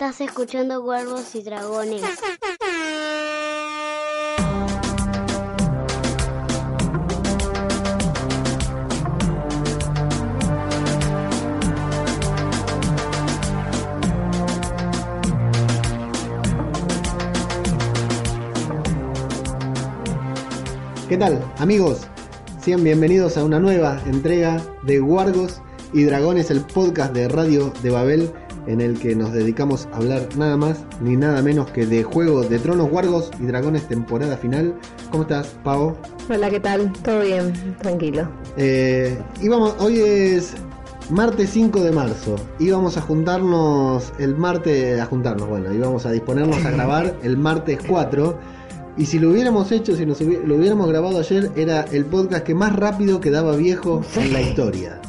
Estás escuchando Cuervos y Dragones. ¿Qué tal, amigos? Sean bienvenidos a una nueva entrega de Guargos y Dragones, el podcast de Radio de Babel, en el que nos dedicamos a hablar nada más ni nada menos que de Juego de Tronos, Guargos y Dragones, temporada final. ¿Cómo estás, Pavo? Hola, ¿qué tal? Todo bien, tranquilo. Eh, hoy es martes 5 de marzo. Íbamos a juntarnos el martes, a juntarnos, bueno, íbamos a disponernos a grabar el martes 4. Y si lo hubiéramos hecho, si nos hubi- lo hubiéramos grabado ayer, era el podcast que más rápido quedaba viejo en la historia.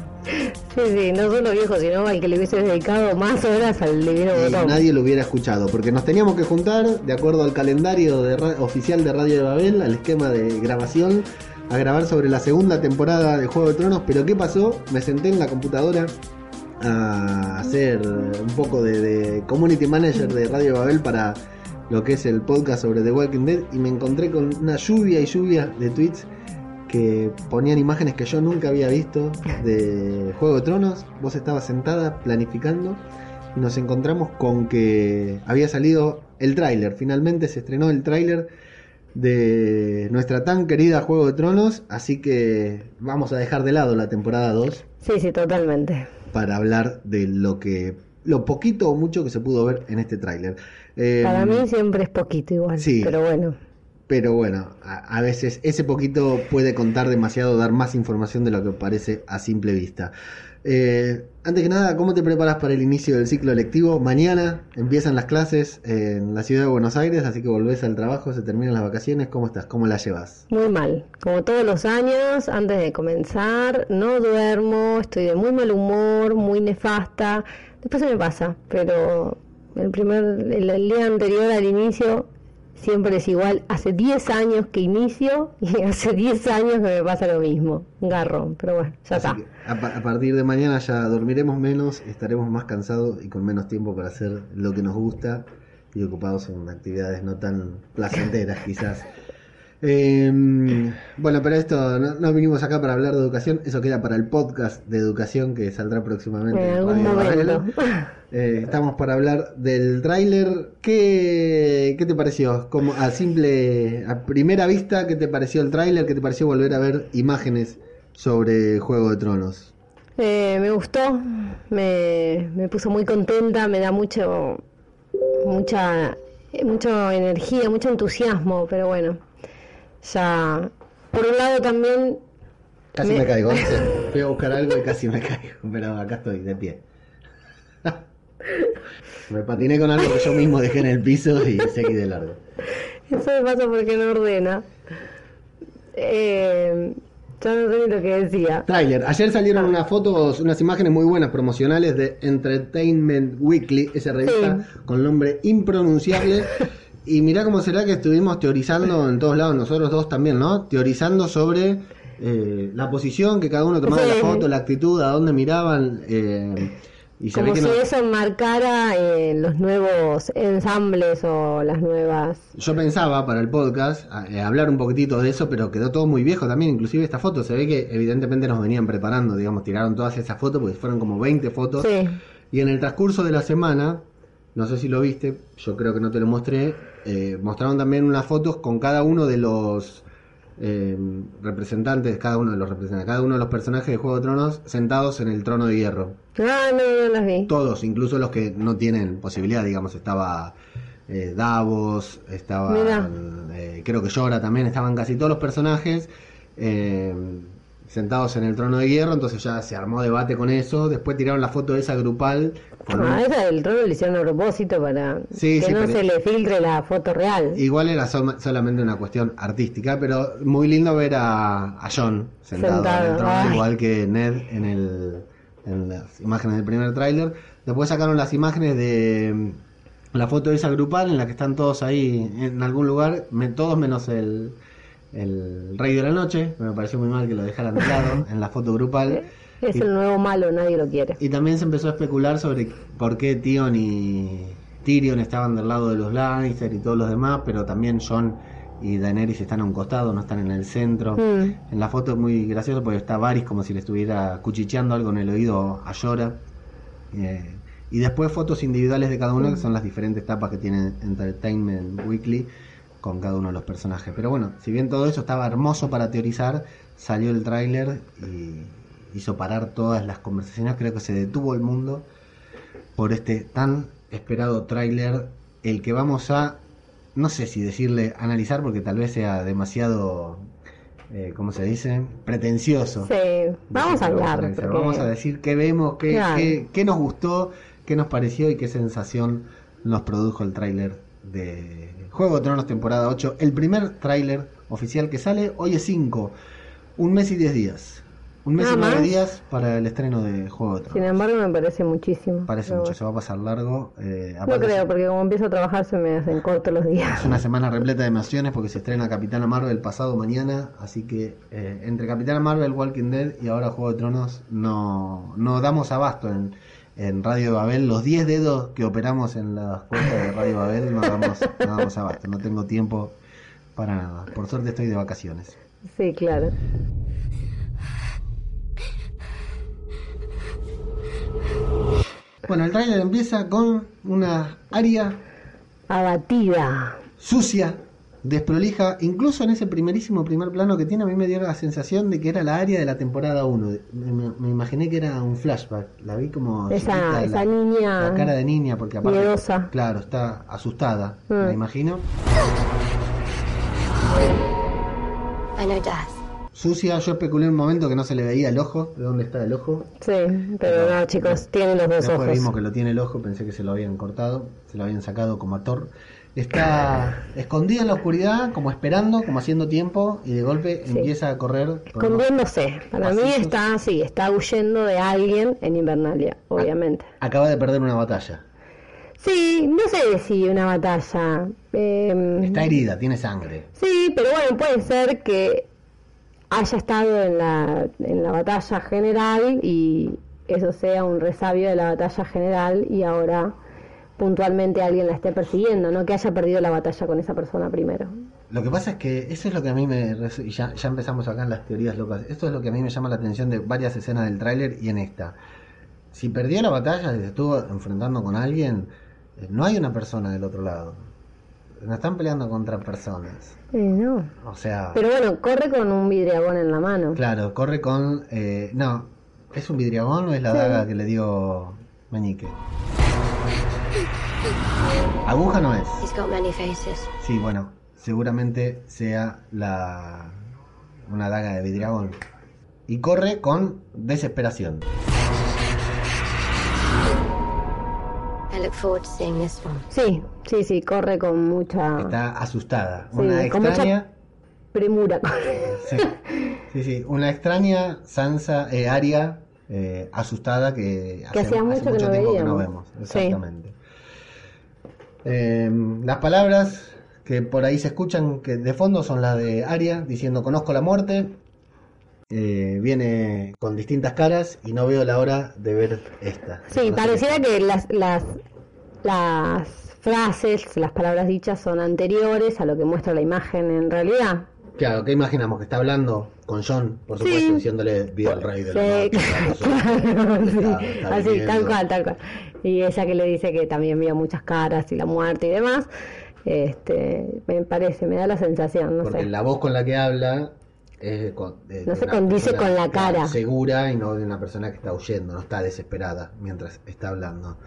Sí, sí, no solo viejo, sino al que le hubiese dedicado más horas al divino Y botón. nadie lo hubiera escuchado, porque nos teníamos que juntar, de acuerdo al calendario de oficial de Radio de Babel, al esquema de grabación, a grabar sobre la segunda temporada de Juego de Tronos. Pero ¿qué pasó? Me senté en la computadora a hacer un poco de, de community manager de Radio de Babel para lo que es el podcast sobre The Walking Dead y me encontré con una lluvia y lluvia de tweets que ponían imágenes que yo nunca había visto de Juego de Tronos. Vos estabas sentada planificando y nos encontramos con que había salido el tráiler. Finalmente se estrenó el tráiler de nuestra tan querida Juego de Tronos, así que vamos a dejar de lado la temporada 2 Sí, sí, totalmente. para hablar de lo que lo poquito o mucho que se pudo ver en este tráiler. Eh, Para mí siempre es poquito igual, sí. pero bueno. Pero bueno, a, veces ese poquito puede contar demasiado, dar más información de lo que parece a simple vista. Eh, antes que nada, ¿cómo te preparas para el inicio del ciclo lectivo? Mañana empiezan las clases en la ciudad de Buenos Aires, así que volvés al trabajo, se terminan las vacaciones. ¿Cómo estás? ¿Cómo las llevas? Muy mal. Como todos los años, antes de comenzar, no duermo, estoy de muy mal humor, muy nefasta. Después se me pasa, pero el primer, el día anterior al inicio siempre es igual. Hace 10 años que inicio y hace 10 años que me pasa lo mismo. Un garrón, pero bueno, ya Así está. que a, pa- a partir de mañana ya dormiremos menos, estaremos más cansados y con menos tiempo para hacer lo que nos gusta y ocupados en actividades no tan placenteras quizás. Eh, bueno, pero esto no, no vinimos acá para hablar de educación, eso queda para el podcast de educación que saldrá próximamente. En algún Radio Babel. momento. Eh, estamos para hablar del tráiler. ¿Qué, ¿Qué te pareció? Como a simple, a primera vista, ¿qué te pareció el tráiler? ¿Qué te pareció volver a ver imágenes sobre Juego de Tronos? Eh, me gustó, me, me puso muy contenta, me da mucho, mucha, mucha energía, mucho entusiasmo, pero bueno, ya, por un lado también, Casi Me- me caigo. Fui a buscar algo y casi me caigo, pero acá estoy de pie. Me patiné con algo que yo mismo dejé en el piso y seguí de largo. eso me pasa porque no ordena. Eh, ya no sé ni lo que decía. Tráiler. Ayer salieron unas fotos, unas imágenes muy buenas promocionales de Entertainment Weekly, esa revista con nombre impronunciable. Y mirá cómo será que estuvimos teorizando en todos lados, nosotros dos también, ¿no? Teorizando sobre eh, la posición que cada uno tomaba Sí. la foto, la actitud, a dónde miraban. eh, y se ve Como que si no- eso marcara eh, los nuevos ensambles o las nuevas... Yo pensaba para el podcast a- eh, hablar un poquitito de eso, pero quedó todo muy viejo también. Inclusive esta foto se ve que evidentemente nos venían preparando, digamos, tiraron todas esas fotos porque fueron como 20 fotos. Sí, Y en el transcurso de la semana, no sé si lo viste, yo creo que no te lo mostré, eh, mostraron también unas fotos con cada uno de los eh, representantes, cada uno de los representantes, cada uno de los personajes de Juego de Tronos sentados en el trono de hierro. ah, no, no las vi. Todos, incluso los que no tienen posibilidad, digamos, estaba eh, Davos, estaba, eh, creo que Llora también, estaban casi todos los personajes eh, sentados en el trono de hierro, entonces ya se armó debate con eso, después tiraron la foto esa grupal con un- Ah, esa del trono le hicieron a propósito para Sí, que sí, no pero- se le filtre la foto real. Igual era sol- solamente una cuestión artística, pero muy lindo ver a, a John sentado, Sentado, en el trono, ay. igual que Ned en, el, en las imágenes del primer tráiler. Después sacaron las imágenes de mm, la foto de esa grupal en la que están todos ahí en algún lugar, me- todos menos el, el Rey de la Noche, me pareció muy mal que lo dejaran de lado en la foto grupal. Es el nuevo malo, nadie lo quiere. Y también se empezó a especular sobre por qué Tion y Tyrion estaban del lado de los Lannister y todos los demás, pero también Jon y Daenerys están a un costado, no están en el centro. Mm. En la foto es muy gracioso porque está Varys como si le estuviera cuchicheando algo en el oído a Llora. Eh, y después fotos individuales de cada uno, que son las diferentes tapas que tiene Entertainment Weekly con cada uno de los personajes. Pero bueno, si bien todo eso estaba hermoso para teorizar, salió el tráiler y hizo parar todas las conversaciones. Creo que se detuvo el mundo por este tan esperado tráiler, el que vamos a, no sé si decirle analizar, porque tal vez sea demasiado, eh, ¿cómo se dice? Pretencioso. Sí, vamos a Decir que hablar. porque- Vamos a decir qué vemos, qué, Claro. qué- qué nos gustó, qué nos pareció y qué sensación nos produjo el tráiler de Juego de Tronos temporada 8. El primer tráiler oficial que sale, hoy es 5, un mes y 10 días. Un mes Nada y 9 más. días para el estreno de Juego de Sin Tronos. embargo, me parece muchísimo. Parece mucho, se va a pasar largo. eh, No creo, porque como empiezo a trabajar se me hacen cortos los días. Es una semana repleta de emociones porque se estrena Capitana Marvel pasado mañana, así que eh, entre Capitana Marvel, Walking Dead y ahora Juego de Tronos no, no damos abasto en, en Radio Babel. Los 10 dedos que operamos en las cuentas de Radio Babel no damos, no damos abasto, no tengo tiempo para nada. Por suerte estoy de vacaciones. Sí, claro. Bueno, el tráiler empieza con una área Abatida. sucia, desprolija, incluso en ese primerísimo primer plano que tiene, a mí me dio la sensación de que era la área de la temporada 1. Me, me- me imaginé que era un flashback, la vi como Esa, chiquita, esa la, niña. la cara de niña, porque aparte, miedosa. claro, está asustada, Mm. me imagino. I know death. Sucia, yo especulé un momento que no se le veía el ojo, ¿de dónde está el ojo? Sí, pero no, chicos, tiene los dos Después ojos. vimos que lo tiene el ojo, pensé que se lo habían cortado, se lo habían sacado como actor. Está escondida en la oscuridad, como esperando, como haciendo tiempo, y de golpe Sí. empieza a correr. Escondiéndose. Para mí está así, está huyendo de alguien en Invernalia, obviamente. Acaba de perder una batalla. Sí, no sé si una batalla. eh, Está herida, tiene sangre. Sí, pero bueno, puede ser que haya estado en la, en la batalla general y eso sea un resabio de la batalla general y ahora puntualmente alguien la esté persiguiendo, no que haya perdido la batalla con esa persona primero. Lo que pasa es que eso es lo que a mí me... Y ya, ya empezamos acá en las teorías locas. Esto es lo que a mí me llama la atención de varias escenas del tráiler y en esta. Si perdió la batalla y se estuvo enfrentando con alguien, eh, no hay una persona del otro lado. No están peleando contra personas. Eh, no. O sea... Pero bueno, corre con un vidriagón en la mano. Claro, corre con... eh, no, ¿es un vidriagón o es la Sí. daga que le dio Meñique? Aguja no es. He's got many faces. Sí, bueno, seguramente sea la una daga de vidriagón. Y corre con desesperación. I look forward to seeing this one. Sí, sí, sí, corre con mucha Está asustada. Sí, Una con mucha- extraña. premura. corre. Sí, sí, sí, Una extraña Sansa, eh, Aria, eh, asustada que, Que hacía mucho que no tiempo que no vemos. Sí. Eh, las palabras que por ahí se escuchan que de fondo son las de Aria diciendo conozco la muerte. Eh, viene con distintas caras y no veo la hora de ver esta. Sí, pareciera que las, las, las frases, las palabras dichas son anteriores a lo que muestra la imagen en realidad. Claro, ¿qué imaginamos? Que está hablando con John, por supuesto, Sí. diciéndole viva el rey de Sí, sí. Está- está así, tal cual, tal cual. Y ella que le dice que también vio muchas caras y la muerte y demás, este, me parece, me da la sensación, no Porque sé. la voz con la que habla es con- de- No de se condice con la cara. Segura y no de una persona que está huyendo, no está desesperada mientras está hablando.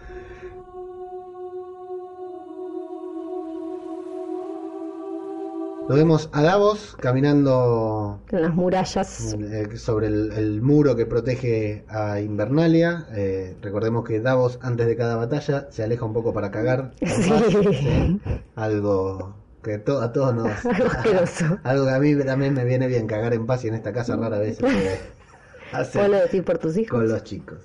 Lo vemos a Davos caminando En las murallas. eh, sobre el, el muro que protege a Invernalia. Eh, recordemos que Davos antes de cada batalla se aleja un poco para cagar. Sí. ¿sí? Algo que to- a todos nos... Algo que a mí también me viene bien cagar en paz y en esta casa rara vez hacer ¿Vos lo decís por tus hijos? con los chicos.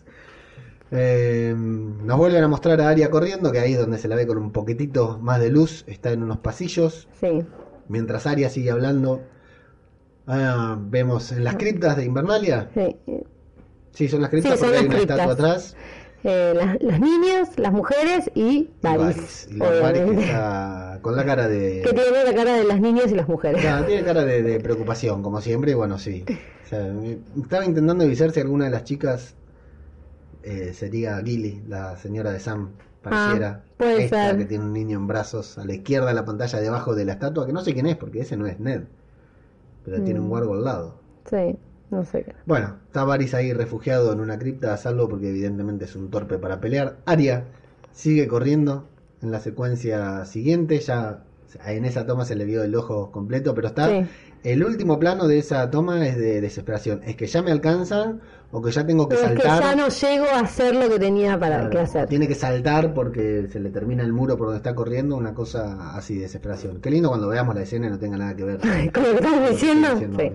Eh, nos vuelven a mostrar a Aria corriendo, que ahí es donde se la ve con un poquitito más de luz, está en unos pasillos. Sí. Mientras Aria sigue hablando, ah, vemos en las criptas de Invernalia. Sí. Sí, son las criptas Sí, son porque hay una estatua atrás. Eh, las, las niñas, las mujeres y está con la cara de... Que tiene la cara de las niñas y las mujeres. Claro, tiene cara de, de preocupación, como siempre, y bueno, sí. O sea, estaba intentando avisar si alguna de las chicas eh, sería Gilly, la señora de Sam, pareciera. Ah, puede Esta ser. que tiene un niño en brazos a la izquierda de la pantalla debajo de la estatua, que no sé quién es, porque ese no es Ned. Pero tiene un Mm. guardo al lado. Sí, no sé qué. Bueno, está Varys ahí refugiado en una cripta a salvo porque evidentemente es un torpe para pelear. Arya sigue corriendo en la secuencia siguiente, ya en esa toma se le vio el ojo completo, pero está Sí. el último plano de esa toma es de desesperación, es que ya me alcanzan o que ya tengo que Pero es que saltar. ya no llego a hacer lo que tenía para Claro, que hacer. Tiene que saltar porque se le termina el muro por donde está corriendo, una cosa así de desesperación. Qué lindo cuando veamos la escena y no tenga nada que ver. Con lo que que diciendo, sí.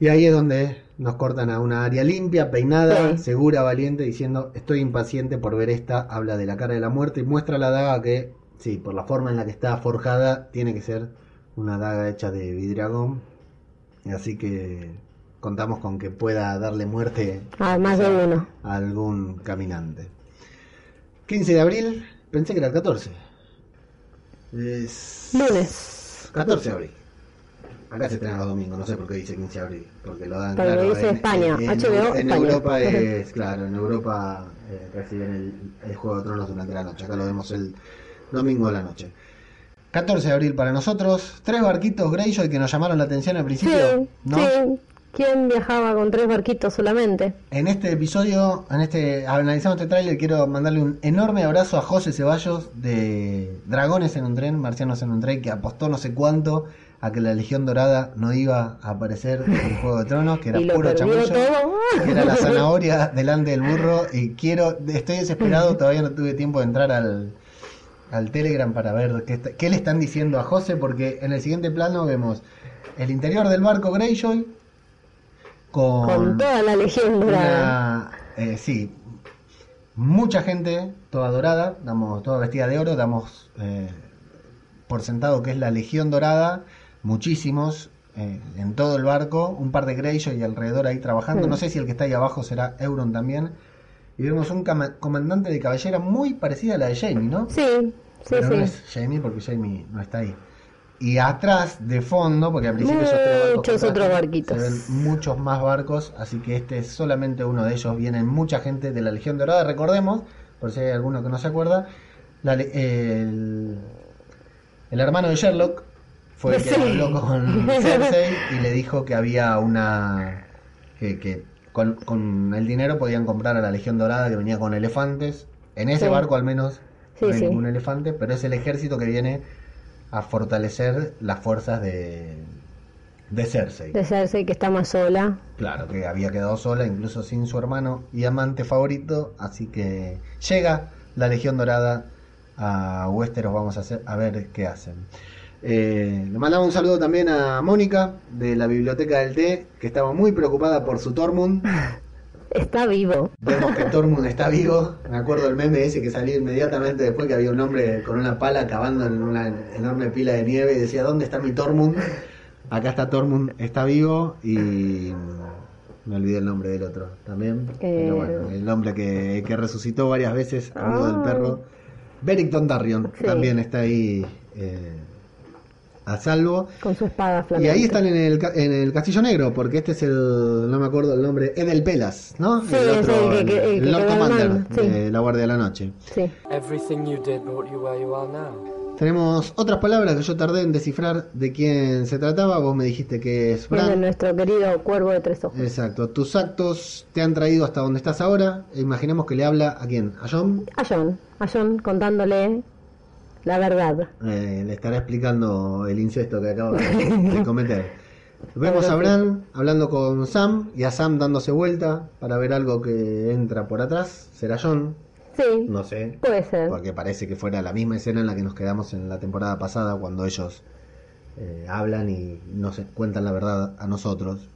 Y ahí es donde nos cortan a una área limpia, peinada, Sí. segura, valiente, diciendo estoy impaciente por ver esta, habla de la cara de la muerte y muestra la daga que, sí, por la forma en la que está forjada, tiene que ser una daga hecha de vidragón. Así que contamos con que pueda darle muerte Además de uno. a algún caminante. 15 de abril, pensé que era el 14. Es... Lunes. 14 de abril. Acá se estrena los domingos, no sé por qué dice 15 de abril, porque lo dan Porque claro. dice España, en, HBO en España. Europa es, claro, en Europa eh, reciben el, el Juego de Tronos durante la noche, acá lo vemos el domingo de la noche. 14 de abril para nosotros, tres barquitos Greyjoy que nos llamaron la atención al principio, Sí, ¿no? sí. ¿Quién viajaba con tres barquitos solamente? En este episodio, en este analizamos este tráiler, quiero mandarle un enorme abrazo a José Ceballos de Dragones en un tren, Marcianos en un tren, que apostó no sé cuánto a que la Legión Dorada no iba a aparecer en Juego de Tronos, que era y lo puro chamullo, que era la zanahoria delante del burro, y quiero, estoy desesperado, todavía no tuve tiempo de entrar al, al Telegram para ver qué, está- qué le están diciendo a José, porque en el siguiente plano vemos el interior del barco Greyjoy con, Con toda la legión dorada. una, eh, sí, mucha gente, toda dorada, damos toda vestida de oro, damos eh, por sentado que es la Legión Dorada, muchísimos eh, en todo el barco, un par de Greyjoy y alrededor ahí trabajando, Mm. no sé si el que está ahí abajo será Euron también, y vemos un comandante de caballera muy parecida a la de Jamie, ¿no? Sí, sí, Pero sí. no es Jamie porque Jamie no está ahí. Y atrás, de fondo, porque al principio esos tres barcos otros barquitos. Se ven muchos más barcos, así que este es solamente uno de ellos. Viene mucha gente de la Legión Dorada. Recordemos, por si hay alguno que no se acuerda, la el, el hermano de Sherlock fue el que Sí. habló con Cersei y le dijo que había una. que, que con, con el dinero podían comprar a la Legión Dorada que venía con elefantes. En ese Sí. barco al menos Sí, no hay sí. ningún elefante, pero es el ejército que viene a fortalecer las fuerzas de, de Cersei. De Cersei que está más sola. Claro, que había quedado sola, incluso sin su hermano y amante favorito, así que llega la Legión Dorada a Westeros, vamos a, hacer, a ver qué hacen. Eh, le mandamos un saludo también a Mónica de la Biblioteca del Té, que estaba muy preocupada por su Tormund. Está vivo. Vemos que Tormund está vivo. Me acuerdo el meme ese que salió inmediatamente después que había un hombre con una pala cavando en una enorme pila de nieve y decía, ¿dónde está mi Tormund? Acá está Tormund, está vivo y me olvidé el nombre del otro también. Pero bueno, el hombre que, que resucitó varias veces, amigo del Ah. perro. Beric Dondarrion Sí. también está ahí eh, a salvo. Con su espada Y flamante. ahí están en el, ca- en el Castillo Negro, porque este es el, no me acuerdo el nombre, Edel Pelas, ¿no? Sí, el que- el, que- el que Lord Commander sí. de la Guardia de la Noche. Sí. Everything you did brought you where you are now. Tenemos otras palabras que yo tardé en descifrar de quién se trataba, vos me dijiste que es Es de Bran. nuestro querido cuervo de tres ojos. Exacto, tus actos te han traído hasta donde estás ahora. Imaginemos que le habla a quién, a John. A John. A John contándole la verdad. Eh, le estará explicando el incesto que acaba de, cometer. Vemos a Bran hablando con Sam y a Sam dándose vuelta para ver algo que entra por atrás. ¿Será John? Sí, No sé. puede ser. Porque parece que fuera la misma escena en la que nos quedamos en la temporada pasada cuando ellos eh, hablan y nos cuentan la verdad a nosotros.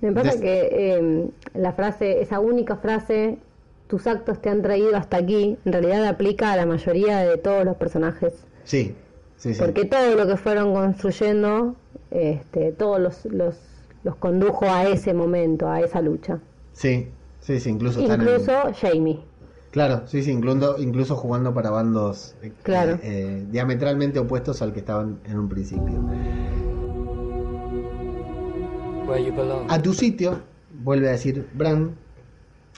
Me pasa Des- que eh, la frase, esa única frase, tus actos te han traído hasta aquí, en realidad aplica a la mayoría de todos los personajes. Sí, sí, sí. Porque todo lo que fueron construyendo, este, todos los, los, los condujo a ese momento, a esa lucha. Sí, Sí, sí, incluso están en- Incluso Jamie. Claro, sí, sí, incluso, incluso jugando para bandos eh, Claro. eh, diametralmente opuestos al que estaban en un principio. Where you belong. A tu sitio, vuelve a decir Bran,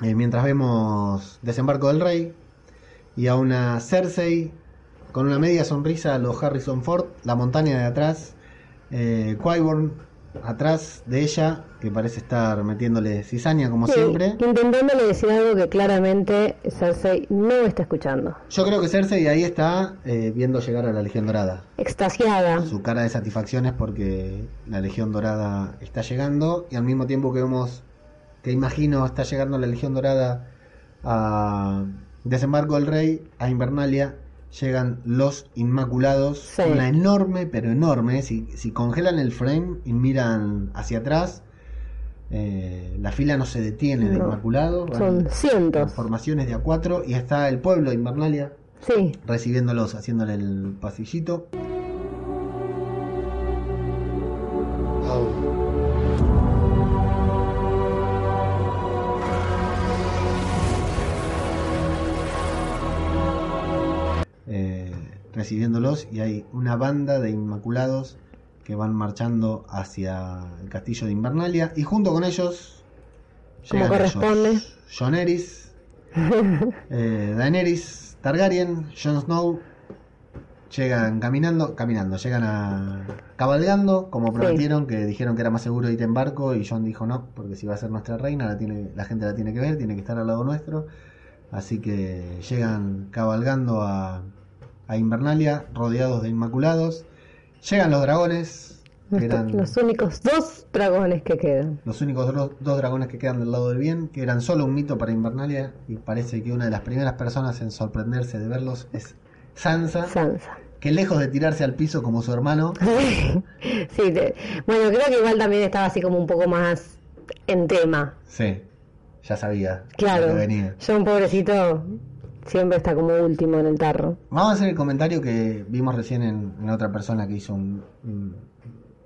eh, mientras vemos Desembarco del Rey y a una Cersei con una media sonrisa a los Harrison Ford, la montaña de atrás, eh, Qyburn atrás de ella, que parece estar metiéndole cizaña como Sí, siempre. intentándole decir algo que claramente Cersei no está escuchando. Yo creo que Cersei ahí está eh, viendo llegar a la Legión Dorada. Extasiada. Su cara de satisfacción es porque la Legión Dorada está llegando y al mismo tiempo que vemos, que imagino está llegando la Legión Dorada a Desembarco del Rey, a Invernalia, llegan los Inmaculados, Sí. una enorme, pero enorme, si, si congelan el frame y miran hacia atrás, eh, la fila no se detiene de No. Inmaculados, Son en cientos. formaciones de A4 y está el pueblo de Invernalia Sí. recibiéndolos, haciéndole el pasillito. Recibiéndolos y hay una banda de inmaculados que van marchando hacia el castillo de Invernalia y junto con ellos llegan corresponde. ellos, Jon Eris, eh, Daenerys Targaryen, Jon Snow llegan caminando, caminando, llegan a cabalgando como Sí. prometieron que dijeron que era más seguro ir en barco y Jon dijo no, porque si va a ser nuestra reina la tiene la gente la tiene que ver, tiene que estar al lado nuestro. Así que llegan cabalgando a, a Invernalia, rodeados de inmaculados. Llegan los dragones, que Nuestro- eran Los únicos dos dragones que quedan. los únicos dos, dos dragones que quedan del lado del bien, que eran solo un mito para Invernalia. Y parece que una de las primeras personas en sorprenderse de verlos es Sansa, Sansa. que lejos de tirarse al piso como su hermano, sí, te- bueno, creo que igual también estaba así como un poco más en tema. sí, ya sabía Claro. que venía. Yo, un pobrecito, siempre está como último en el tarro. Vamos a hacer el comentario que vimos recién en, en otra persona que hizo un, un-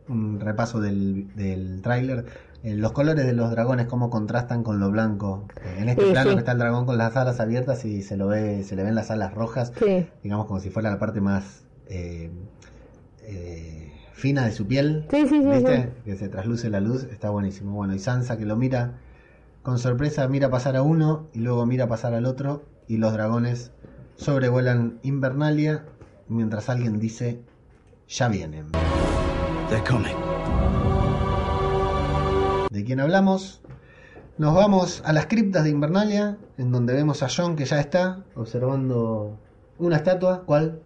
un repaso del, del tráiler. Eh, los colores de los dragones, cómo contrastan con lo blanco. Eh, en este Sí, plano sí. que está el dragón con las alas abiertas y se lo ve, se le ven las alas rojas, Sí, digamos como si fuera la parte más eh, eh, fina de su piel. Sí, sí, sí, ¿Viste? Que se trasluce la luz, está buenísimo. Bueno, y Sansa que lo mira con sorpresa, mira pasar a uno y luego mira pasar al otro y los dragones sobrevuelan Invernalia mientras alguien dice, ya vienen. They're coming. ¿De quién hablamos? Nos vamos a las criptas de Invernalia, en donde vemos a John que ya está observando una estatua. ¿Cuál?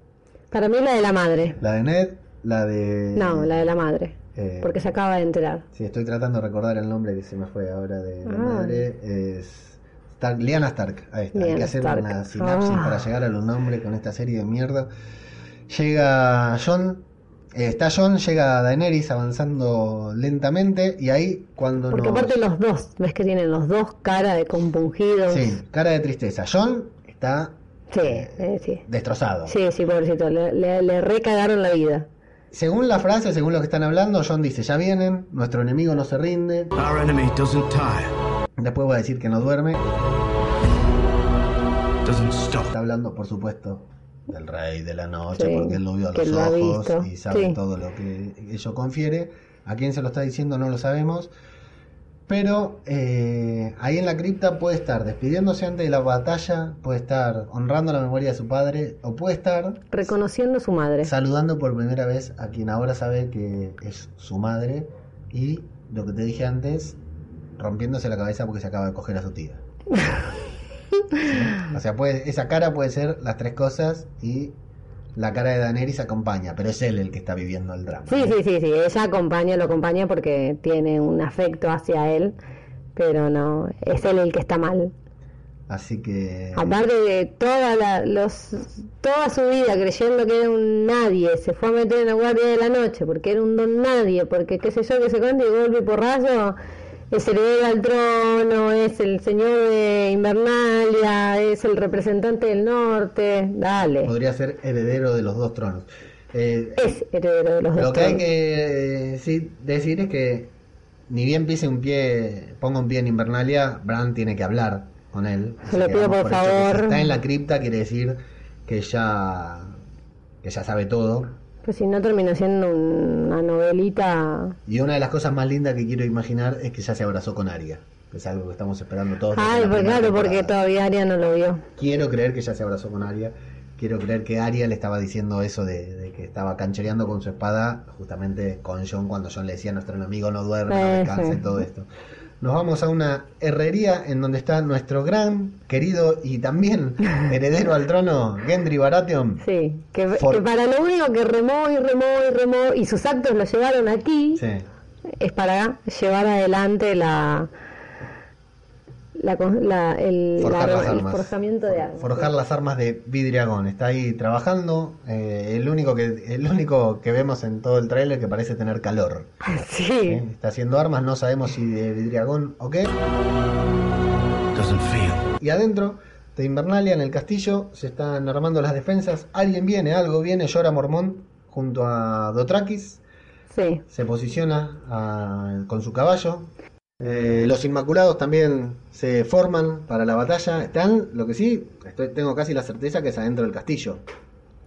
para mí la de la madre. La de Ned, la de... No, la de la madre. eh, Porque se acaba de enterar. Sí, estoy tratando de recordar el nombre que se me fue ahora de la Ah. madre. Es Stark, Lyanna Stark. Ahí está. Hay que hacer Stark. una sinapsis Ah. para llegar a los nombres con esta serie de mierda. Llega John. eh, está John, llega Daenerys avanzando lentamente. Y ahí cuando Porque nos. aparte los dos, ves que tienen los dos cara de compungidos. Sí, cara de tristeza. John está Sí, eh, sí. destrozado. Sí, sí, pobrecito, le, le, le recagaron la vida. Según la frase, según lo que están hablando, John dice: Ya vienen, nuestro enemigo no se rinde. Our enemy doesn't tire, Después va a decir que no duerme. Está hablando, por supuesto, del rey de la noche, Sí, porque él lo vio a los lo ojos y sabe sí. todo lo que ello confiere. A quién se lo está diciendo no lo sabemos. Pero eh, ahí en la cripta puede estar despidiéndose antes de la batalla, puede estar honrando la memoria de su padre, o puede estar Reconociendo a su madre. saludando por primera vez a quien ahora sabe que es su madre. Y lo que te dije antes, rompiéndose la cabeza porque se acaba de coger a su tía. O sea, puede, esa cara puede ser las tres cosas y la cara de Daenerys acompaña, pero es él el que está viviendo el drama. Sí, sí, sí, sí, ella acompaña, lo acompaña porque tiene un afecto hacia él, pero no, es él el que está mal. Así que... Aparte de toda, la, los, toda su vida creyendo que era un nadie, se fue a meter en la guardia de la noche porque era un don nadie, porque qué sé yo, que se cuenta y golpe y porrazo, es heredero al trono, es el señor de Invernalia, es el representante del norte, dale, Podría ser heredero de los dos tronos. Eh, es heredero de los lo dos que hay tronos. que eh, sí, decir es que ni bien pise un pie, ponga un pie en Invernalia, Bran tiene que hablar con él. Se lo pido, por que favor. si está en la cripta quiere decir que ya, que ya sabe todo. Pues si no termina siendo una novelita. Y una de las cosas más lindas que quiero imaginar es que ya se abrazó con Aria. Que es algo que estamos esperando todos. Ay, pues claro, porque todavía Aria no lo vio. Quiero creer que ya se abrazó con Aria. Quiero creer que Aria le estaba diciendo eso de, de que estaba canchereando con su espada, justamente con John, cuando John le decía nuestro enemigo no duerme, no Eh, descansa y todo esto. Nos vamos a una herrería en donde está nuestro gran, querido y también heredero al trono, Gendry Baratheon. Sí, que, For- que para lo único que remó y remó y remó y sus actos lo llevaron aquí Sí. es para llevar adelante la, la, la- el, Forjar la- las el armas. forjamiento de armas. Forjar las armas de Vidriagón. Está ahí trabajando. eh, el, único que, el único que vemos en todo el tráiler que parece tener calor. Sí, ¿eh? Está haciendo armas, no sabemos si de Vidriagón o qué. Doesn't feel. Y adentro de Invernalia, en el castillo, se están armando las defensas. Alguien viene, algo viene, llora Mormont junto a Dothrakis. sí. Se posiciona ah, con su caballo. Eh, los Inmaculados también se forman para la batalla. Están, lo que sí, estoy, tengo casi la certeza que es adentro del castillo.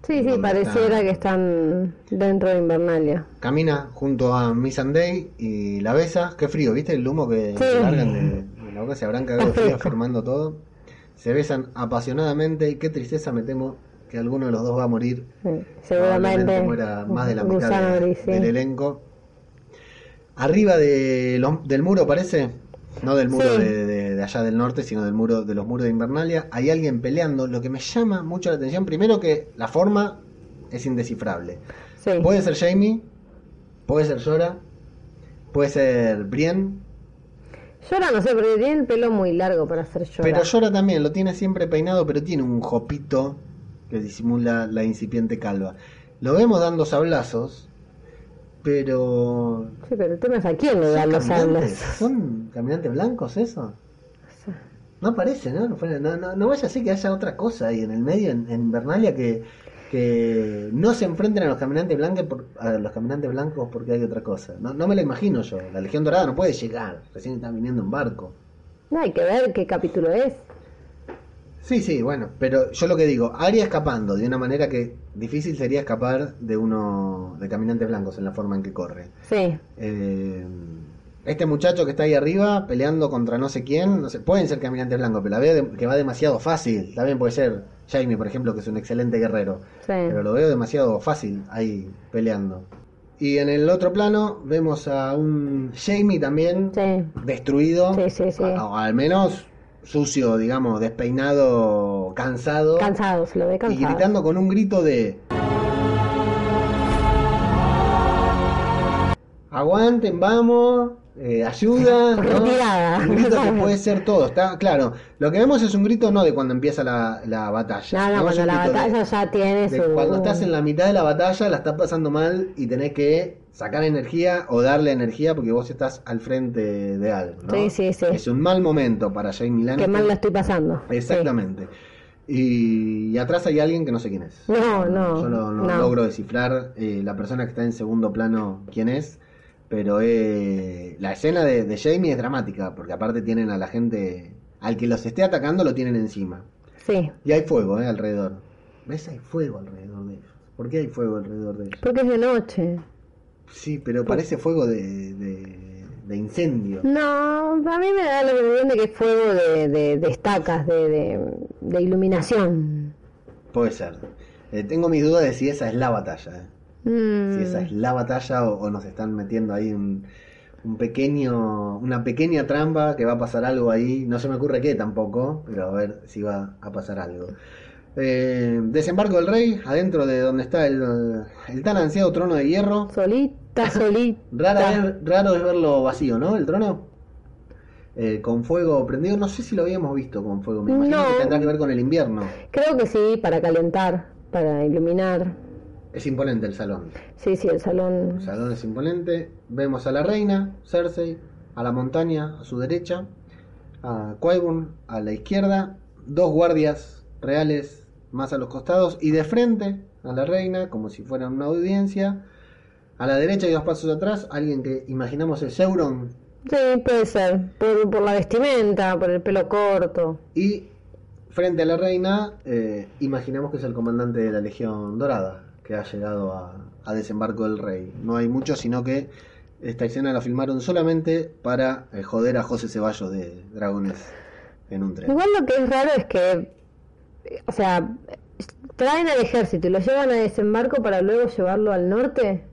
Sí, sí, ¿Dónde pareciera está? que están dentro de Invernalia. Camina junto a Missandei y la besa. Qué frío, ¿viste el humo que Sí. que largan de, de la boca? Se habrán cagado frío fresco. firmando todo. Se besan apasionadamente y qué tristeza me temo que alguno de los dos va a morir. Sí, seguramente. muera más de la mitad Gusano de- Gris, sí. del elenco. Arriba de del muro parece, no del muro Sí. de, de- de allá del norte, sino del muro de los muros de Invernalia, hay alguien peleando. Lo que me llama mucho la atención, primero que la forma es indescifrable. Sí. Puede ser Jamie, puede ser Yora, puede ser Brienne, Llora, no sé, porque tiene el pelo muy largo para hacer llorar. pero Yora también lo tiene siempre peinado, pero tiene un jopito que disimula la incipiente calva. Lo vemos dando sablazos, pero Sí, pero el tema es a quién le dan ¿Son los sables. ¿Son caminantes blancos eso? No parece, ¿no? No, no, no- vaya a ser que haya otra cosa ahí en el medio, en, en Invernalia, que, que no se enfrenten a los caminantes blancos por- a los caminantes blancos porque hay otra cosa. No, no me lo imagino yo. La Legión Dorada no puede llegar, recién están viniendo en barco. No, hay que ver qué capítulo es. Sí, sí, bueno, pero yo lo que digo, Aria escapando de una manera que difícil sería escapar de uno de caminantes blancos en la forma en que corre. Sí, Eh, este muchacho que está ahí arriba peleando contra no sé quién, no sé, pueden ser caminantes blancos, pero la veo de- que va demasiado fácil. También puede ser Jaime, por ejemplo, que es un excelente guerrero, sí. pero lo veo demasiado fácil ahí peleando. Y en el otro plano vemos a un Jamie también Sí, destruido, Sí, sí, sí. a- o al menos sucio, digamos, despeinado, cansado, cansado, se lo ve y cansado. gritando con un grito de aguanten, vamos, eh, ayuda. Un grito que puede ser todo, está claro. Lo que vemos es un grito no de cuando empieza la, la batalla. No, no, Es cuando un la grito de- batalla ya tiene de su... cuando estás en la mitad de la batalla, la estás pasando mal y tenés que sacar energía o darle energía porque vos estás al frente de algo. ¿no? Sí, sí, sí. Es un mal momento para Jamie Lannister. Qué mal la estoy pasando. Exactamente. Y, y atrás hay alguien que no sé quién es. No, no, Yo no, no no. logro descifrar eh, la persona que está en segundo plano quién es. Pero eh, la escena de, de Jamie es dramática, porque aparte tienen a la gente, al que los esté atacando lo tienen encima. Sí. Y hay fuego eh, alrededor. ¿Ves? Hay fuego alrededor de ellos. ¿Por qué hay fuego alrededor de ellos? porque es de noche. Sí, pero parece fuego de, de, de incendio. No, a mí me da la impresión de que es fuego de, de, de estacas, de, iluminación. Puede ser. Eh, tengo mis dudas de si esa es la batalla. Mm, si esa es la batalla o, o nos están metiendo ahí un, un pequeño una pequeña trampa que va a pasar algo ahí. No se me ocurre qué tampoco pero a ver si va a pasar algo. Eh, desembarco del rey adentro de donde está el, el tan ansiado trono de hierro. Solita, solita. Rara raro es verlo vacío no el trono. Eh, con fuego prendido. No sé si lo habíamos visto con fuego. Me imagino No. que tendrá que ver con el invierno. Creo que sí, para calentar, para iluminar. Es imponente el salón Sí, sí, el salón. El salón es imponente. Vemos a la reina, Cersei, a la montaña a su derecha, a Qyburn a la izquierda, dos guardias reales más a los costados y de frente a la reina, como si fuera una audiencia. A la derecha y dos pasos atrás, alguien que imaginamos es Euron Sí, puede ser. Por, por la vestimenta, por el pelo corto. Y frente a la reina, eh, imaginamos que es el comandante de la Legión Dorada, que ha llegado a, a desembarco del rey. No hay mucho, sino que esta escena la filmaron solamente para eh, joder a José Ceballos de Dragones en un tren. Igual lo que es raro es que, o sea, traen al ejército y lo llevan a desembarco para luego llevarlo al norte.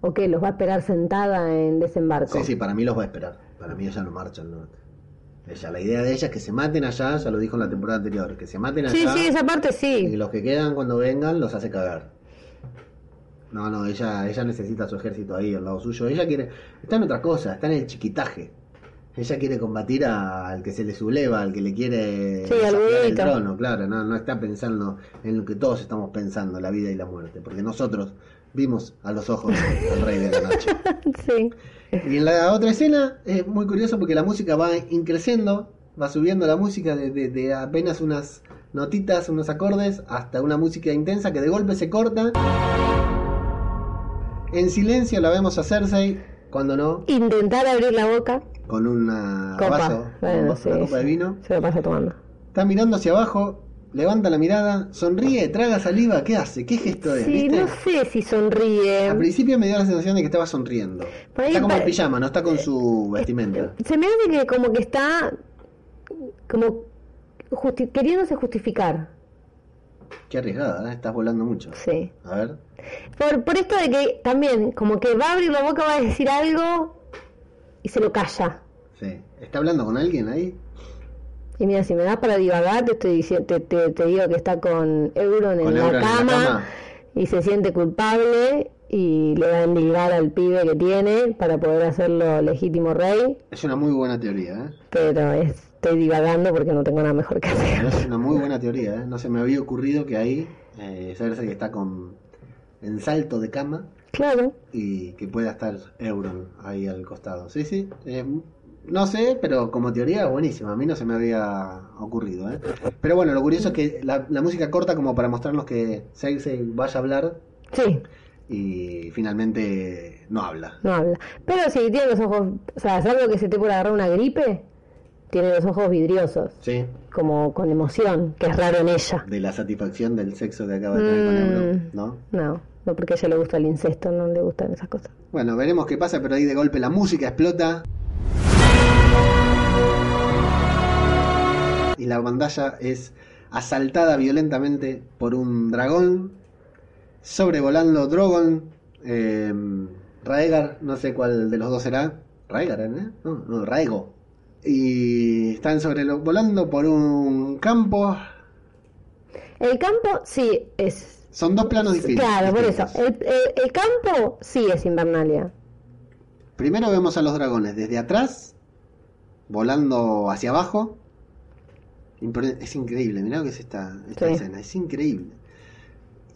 ¿O qué? ¿Los va a esperar sentada en desembarco? Sí, sí, para mí los va a esperar. Para mí ella no marcha al norte. Ella, la idea de ella es que se maten allá, ya lo dijo en la temporada anterior, que se maten allá. Sí, sí, esa parte Y sí. los que quedan cuando vengan los hace cagar. No, no, ella, ella necesita su ejército ahí al lado suyo. Ella quiere. Está en otra cosa, está en el chiquitaje. Ella quiere combatir a- al que se le subleva, al que le quiere Sí, al el trono, claro. No, no está pensando en lo que todos estamos pensando, la vida y la muerte. Porque nosotros vimos a los ojos al rey de la noche. sí. Y en la otra escena es muy curioso porque la música va increciendo, va subiendo la música de, de- de apenas unas notitas, unos acordes, hasta una música intensa que de golpe se corta. En silencio la vemos a Cersei, cuando no, Intentar abrir la boca. con una Copa. vaso, Bueno, una sí, copa de vino. Se lo pasa tomando. Está mirando hacia abajo, levanta la mirada, sonríe, traga saliva, ¿qué hace? ¿Qué gesto es? Sí, ¿Viste? no sé si sonríe. Al principio me dio la sensación de que estaba sonriendo. Por ahí Está como en pijama, no está con su vestimenta. Se me hace que como que está como justi- queriéndose justificar. Qué arriesgada, ¿eh? estás volando mucho. Sí. A ver. Por, por esto de que también como que va a abrir la boca, va a decir algo y se lo calla. Sí. ¿Está hablando con alguien ahí? Y mira, si me das para divagar, te estoy diciendo, te, te- te digo que está con Euron en, la, en cama. y se siente culpable y le va a endilgar al pibe que tiene para poder hacerlo legítimo rey, Es una muy buena teoría, ¿eh? pero es- estoy divagando porque no tengo nada mejor que hacer. Es una muy buena teoría, ¿eh? No se me había ocurrido que ahí eh, Cersei que está con en salto de cama Claro, y que pueda estar Euron ahí al costado. Sí, sí. eh, no sé, pero como teoría buenísima. A mí no se me había ocurrido, ¿eh? Pero bueno, lo curioso es que la, la música corta como para mostrarnos que Cersei vaya a hablar sí, y finalmente no habla. no habla. Pero si tiene los ojos, o sea, salvo que se te por agarrar una gripe, tiene los ojos vidriosos, Sí. como con emoción, que es raro en ella. de la satisfacción del sexo que acaba de tener con Mm. Euron, ¿no? No, no porque a ella le gusta el incesto, no le gustan esas cosas. Bueno, veremos qué pasa, pero ahí de golpe la música explota. Y la pantalla es asaltada violentamente por un dragón, sobrevolando Drogon, eh, Raegar, no sé cuál de los dos será. Raegar, ¿eh? No, no, Raego. Y están sobrevolando por un campo. El campo sí es... Son dos planos diferentes. Claro, por eso. El, el- el campo sí es Invernalia. Primero vemos a los dragones desde atrás, volando hacia abajo. Es increíble, mirá lo que es esta, esta Sí. escena, es increíble.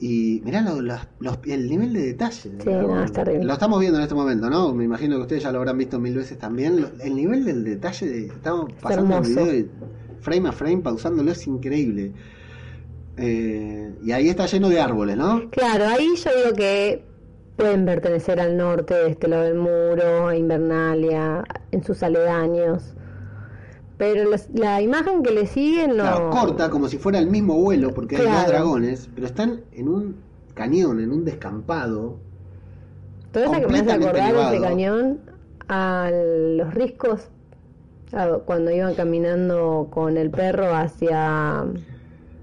Y mirá lo- los- los- el nivel de detalle. Sí, no, es terrible. Lo estamos viendo en este momento, ¿no? Me imagino que ustedes ya lo habrán visto mil veces también. Lo- el nivel del detalle, de, estamos pasando el video y frame a frame, pausándolo, es increíble. Eh, y ahí está lleno de árboles, ¿no? Claro, ahí yo digo que pueden pertenecer al norte, de este lado del muro, a Invernalia, en sus aledaños. Pero los- la imagen que le sigue no... Claro, corta como si fuera el mismo vuelo, porque hay dos dragones, pero están en un cañón, en un descampado. Toda esa que me hace acordar ese cañón a los riscos cuando iban caminando con el perro hacia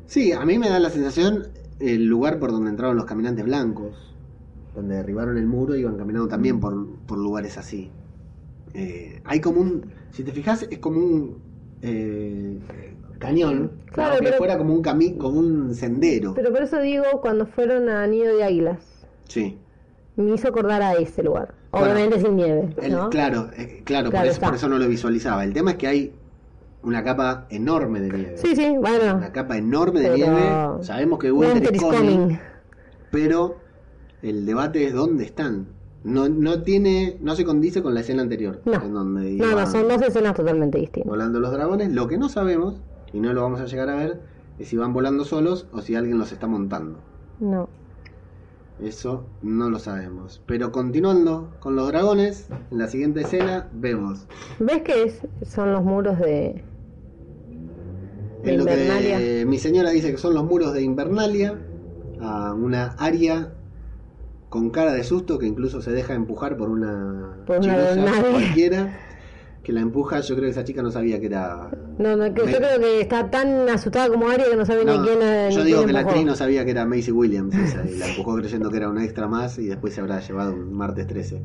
Sí, a mí me da la sensación el lugar por donde entraron los caminantes blancos, donde derribaron el muro iban caminando también por, por lugares así. Eh, hay como un, si te fijas, es como un eh, cañón, Claro, como que pero- fuera como un cami como un sendero. pero por eso digo cuando fueron a Nido de Águilas sí. me hizo acordar a ese lugar Bueno, obviamente sin nieve El- ¿no? Claro, eh, claro, Claro, por, eso, por eso no lo visualizaba. El tema es que hay una capa enorme de nieve. sí sí bueno Una capa enorme de Pero- nieve. Sabemos que Winter, is coming. pero el debate es dónde están. No, no tiene, no se condice con la escena anterior, No. en donde no son dos escenas totalmente distintas volando los dragones. Lo que no sabemos y no lo vamos a llegar a ver es si van volando solos o si alguien los está montando. no Eso no lo sabemos. Pero continuando con los dragones, en la siguiente escena vemos ¿Ves que es- son los muros de, de en lo que Invernalia? eh, mi señora dice que son los muros de Invernalia, a una área con cara de susto que incluso se deja empujar por una Por una cualquiera que la empuja. Yo creo que esa chica no sabía que era. No, no, que yo creo que está tan asustada como Aria que no sabe No, ni quién eh, yo ni digo quién que la actriz no sabía que era Macy Williams esa, y la empujó creyendo que era una extra más y después se habrá llevado un martes 13.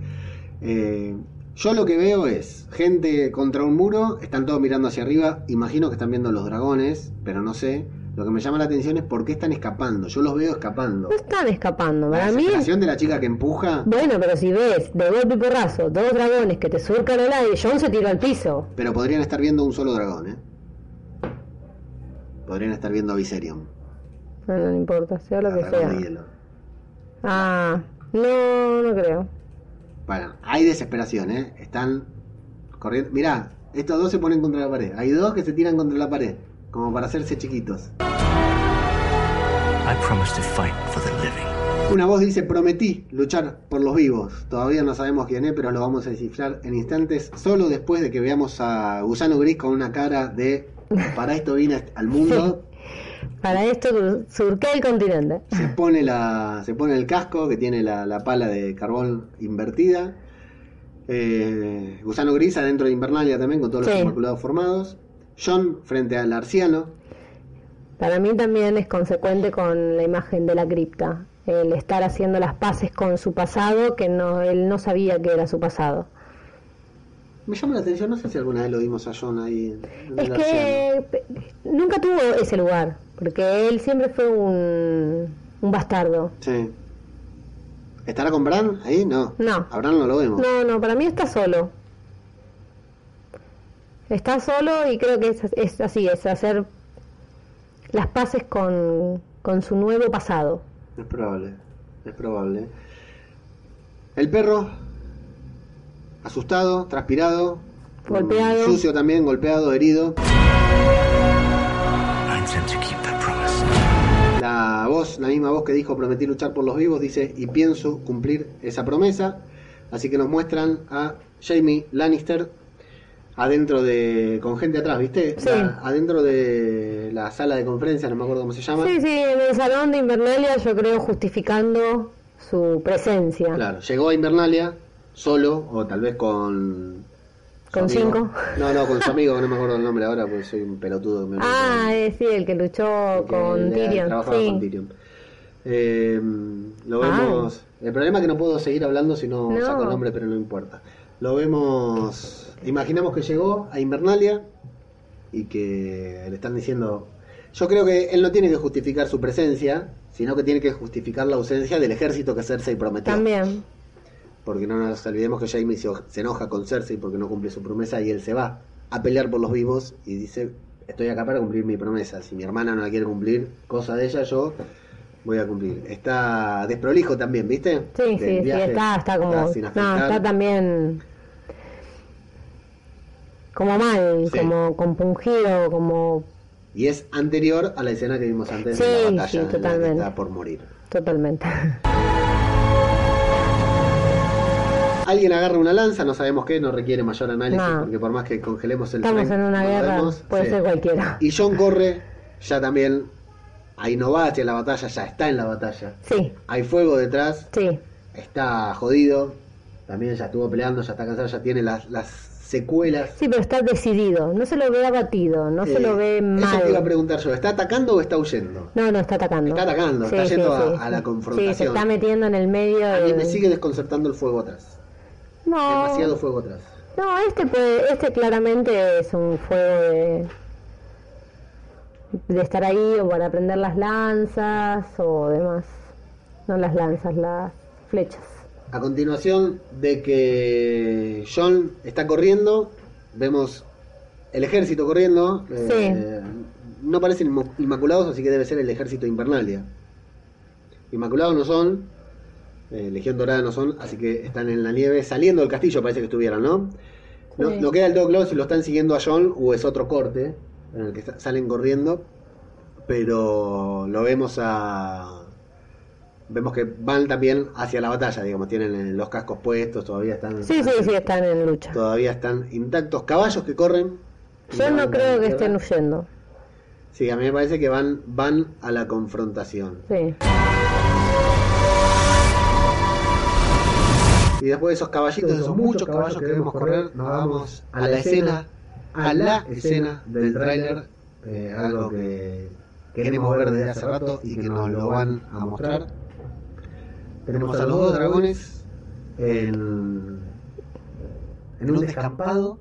Eh, yo lo que veo es gente contra un muro, están todos mirando hacia arriba, imagino que están viendo los dragones, pero no sé. Lo que me llama la atención es por qué están escapando. Yo los veo escapando. No están escapando. La Para mí, desesperación de la chica que empuja, bueno, pero si ves de golpe y porrazo dos dragones que te surcan al aire, John se tiró al piso. pero podrían estar viendo un solo dragón, ¿eh? Podrían estar viendo a Viserion. No, no, no importa, sea lo a que sea. hielo. Ah, no, no creo. Bueno, hay desesperación, ¿eh? Están corriendo. Mirá, estos dos se ponen contra la pared. Hay dos que se tiran contra la pared, como para hacerse chiquitos. I promise to fight for the living. Una voz dice, prometí luchar por los vivos. Todavía no sabemos quién es, pero lo vamos a descifrar en instantes, solo después de que veamos a Gusano Gris con una cara de, para esto vine al mundo. Para esto surqué el continente. Se pone, la, se pone el casco que tiene la, la pala de carbón invertida. Eh, Gusano Gris adentro de Invernalia también con todos los Sí. inmaculados formados. John frente al arciano. Para mí también es consecuente con la imagen de la cripta. El estar haciendo las paces con su pasado que no él no sabía que era su pasado. Me llama la atención, no sé si alguna vez lo vimos a John ahí. en- Es el que nunca tuvo ese lugar, porque él siempre fue un, un bastardo. Sí. ¿Estará con Bran ahí? No. No. A Bran no lo vemos. No, no, para mí está solo. Está solo y creo que es, es así, es hacer las paces con, con su nuevo pasado. Es probable, es probable. El perro, asustado, transpirado, Golpeado. mm, sucio también, golpeado, herido. La voz, la misma voz que dijo prometí luchar por los vivos, dice y pienso cumplir esa promesa. Así que nos muestran a Jamie Lannister adentro de. con gente atrás, ¿viste? Sí. La- adentro de la sala de conferencia, no me acuerdo cómo se llama. Sí, sí, en el salón de Invernalia yo creo justificando su presencia. Claro, llegó a Invernalia solo, o tal vez con. ¿Con amigo. cinco? No, no, con su amigo, que no me acuerdo el nombre ahora porque soy un pelotudo. me Ah, olvido. eh, sí, el que luchó Que con le- Tyrion. trabajaba Sí. con Tyrion. Eh, lo Ah. vemos. El problema es que no puedo seguir hablando si no, No. saco el nombre, pero no importa. Lo vemos. Imaginamos que llegó a Invernalia y que le están diciendo. Yo creo que él no tiene que justificar su presencia, sino que tiene que justificar la ausencia del ejército que Cersei prometió. También. Porque no nos olvidemos que Jaime se, enoja con Cersei porque no cumple su promesa y él se va a pelear por los vivos y dice, estoy acá para cumplir mi promesa. Si mi hermana no la quiere cumplir, cosa de ella, yo voy a cumplir. Está desprolijo también, ¿viste? Sí, Del sí, sí, viaje. está, está como. sin no, está también. Como mal, Sí. como compungido, como. Y es anterior a la escena que vimos antes de Sí, la batalla sí, en la que totalmente. está por morir. Totalmente. Alguien agarra una lanza, no sabemos qué, no requiere mayor análisis No. porque por más que congelemos el Estamos en una guerra, vemos. puede Sí. ser cualquiera. Y John corre, ya también, ahí no va hacia la batalla, ya está en la batalla. Sí, Hay fuego detrás, sí. está jodido, también ya estuvo peleando, ya está cansado, ya tiene las, las secuelas. Sí, pero está decidido. No se lo ve abatido, no se Eh, lo ve Eso te iba a mal. preguntar yo, ¿está atacando o está huyendo? No, no, está atacando. Está atacando, está yendo a- a la Sí, confrontación. se está metiendo en el medio. A mí me sigue desconcertando el fuego atrás. No, Demasiado fuego atrás. no, este puede, este claramente es un fuego de de estar ahí o para prender las lanzas o demás. No las lanzas, las flechas. A continuación de que John está corriendo, vemos el ejército corriendo. eh, no parecen inmaculados, así que debe ser el ejército de Invernalia. Inmaculados no son, eh, Legión Dorada no son, así que están en la nieve saliendo del castillo, parece que estuvieran, ¿no? No, Sí. no queda el si lo están siguiendo a John o es otro corte en el que sa- salen corriendo, pero lo vemos a vemos que van también hacia la batalla, digamos, tienen eh, los cascos puestos, todavía están Sí, sí, sí, están en lucha. todavía están intactos, caballos que corren. Yo no creo que estén huyendo. Sí, a mí me parece que van van a la confrontación. Sí. Y después de esos caballitos, de esos muchos caballos que vemos correr, nos vamos a la escena, a la escena del tráiler, eh, algo que queremos ver desde hace rato y que nos lo van a mostrar. Tenemos a los dos dragones en, en un descampado.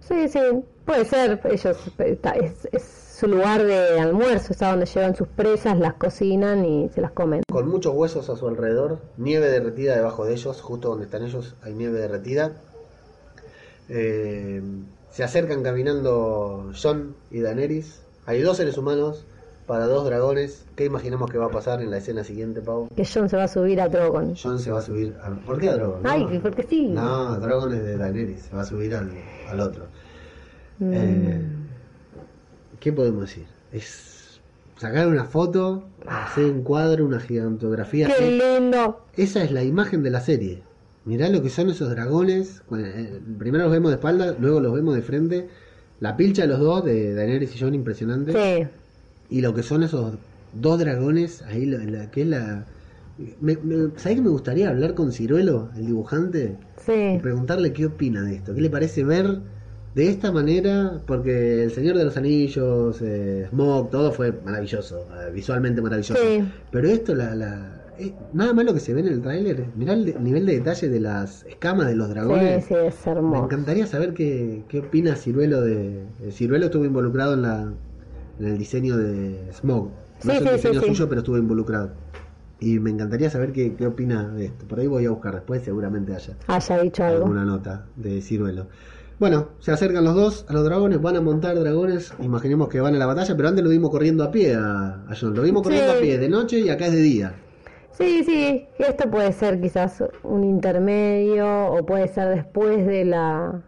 Sí, sí, puede ser. Ellos está- es, es su lugar de almuerzo, es a donde llevan sus presas, las cocinan y se las comen. con muchos huesos a su alrededor, nieve derretida debajo de ellos, justo donde están ellos hay nieve derretida. Eh, se acercan caminando John y Daenerys. Hay dos seres humanos para dos dragones. ¿Qué imaginamos que va a pasar en la escena siguiente, Pau? Que John se va a subir a Drogon. John se va a subir a... ¿Por qué a Drogon? No. Ay, porque sí. No, Drogon es de Daenerys, se va a subir al, al otro. Mm. Eh, ¿Qué podemos decir? Es sacar una foto, hacer un cuadro, una gigantografía. ¡Qué lindo! Esa es la imagen de la serie. Mirá lo que son esos dragones. Eh, primero los vemos de espalda, luego los vemos de frente. La pilcha de los dos, de Daenerys y Jon, impresionante. Sí. Y lo que son esos dos dragones, ahí la, la- que es la... Me, me- ¿Sabés que me gustaría hablar con Ciruelo, el dibujante? Y Sí. preguntarle qué opina de esto. ¿Qué le parece ver de esta manera? Porque El Señor de los Anillos, eh, Smoke, todo fue maravilloso, eh, visualmente maravilloso. Sí. Pero esto, la, la, eh, nada más lo que se ve en el tráiler, mirá el de- nivel de detalle de las escamas de los Sí, dragones. sí, es Me hermoso. encantaría saber qué, qué opina Ciruelo de... Ciruelo estuvo involucrado en, la, en el diseño de Smoke. No Sí, es un sí, diseño sí, suyo, pero estuvo involucrado. Y me encantaría saber qué, qué opina de esto. Por ahí voy a buscar después, seguramente haya Haya dicho algo. alguna nota de Ciruelo. Bueno, se acercan los dos a los dragones, van a montar dragones, imaginemos que van a la batalla, pero antes lo vimos corriendo a pie a, a Jon, lo vimos corriendo Sí. a pie de noche y acá es de día. Sí, sí, esto puede ser quizás un intermedio o puede ser después de la